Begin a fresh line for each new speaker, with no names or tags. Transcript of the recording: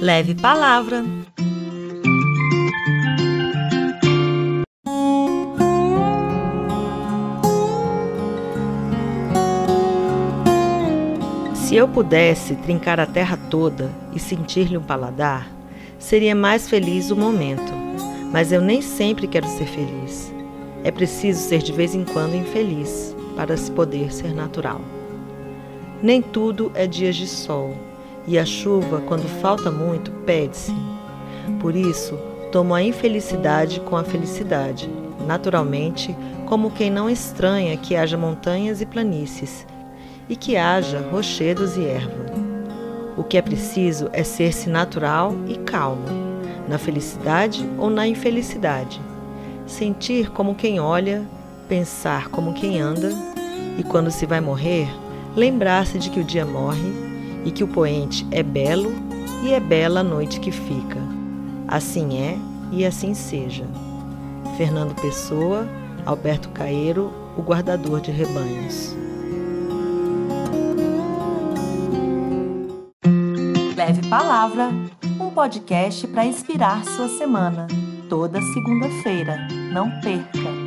Leve Palavra. Se eu pudesse trincar a terra toda e sentir-lhe um paladar, seria mais feliz o momento. Mas eu nem sempre quero ser feliz. É preciso ser de vez em quando infeliz para se poder ser natural. Nem tudo é dias de sol, e a chuva, quando falta muito, pede-se. Por isso, tomo a infelicidade com a felicidade, naturalmente, como quem não estranha que haja montanhas e planícies e que haja rochedos e erva. O que é preciso é ser-se natural e calmo, na felicidade ou na infelicidade. Sentir como quem olha, pensar como quem anda, e quando se vai morrer, lembrar-se de que o dia morre e que o poente é belo e é bela a noite que fica. Assim é e assim seja. Fernando Pessoa, Alberto Caeiro, o guardador de rebanhos. Leve Palavra, um podcast para inspirar sua semana. Toda segunda-feira. Não perca!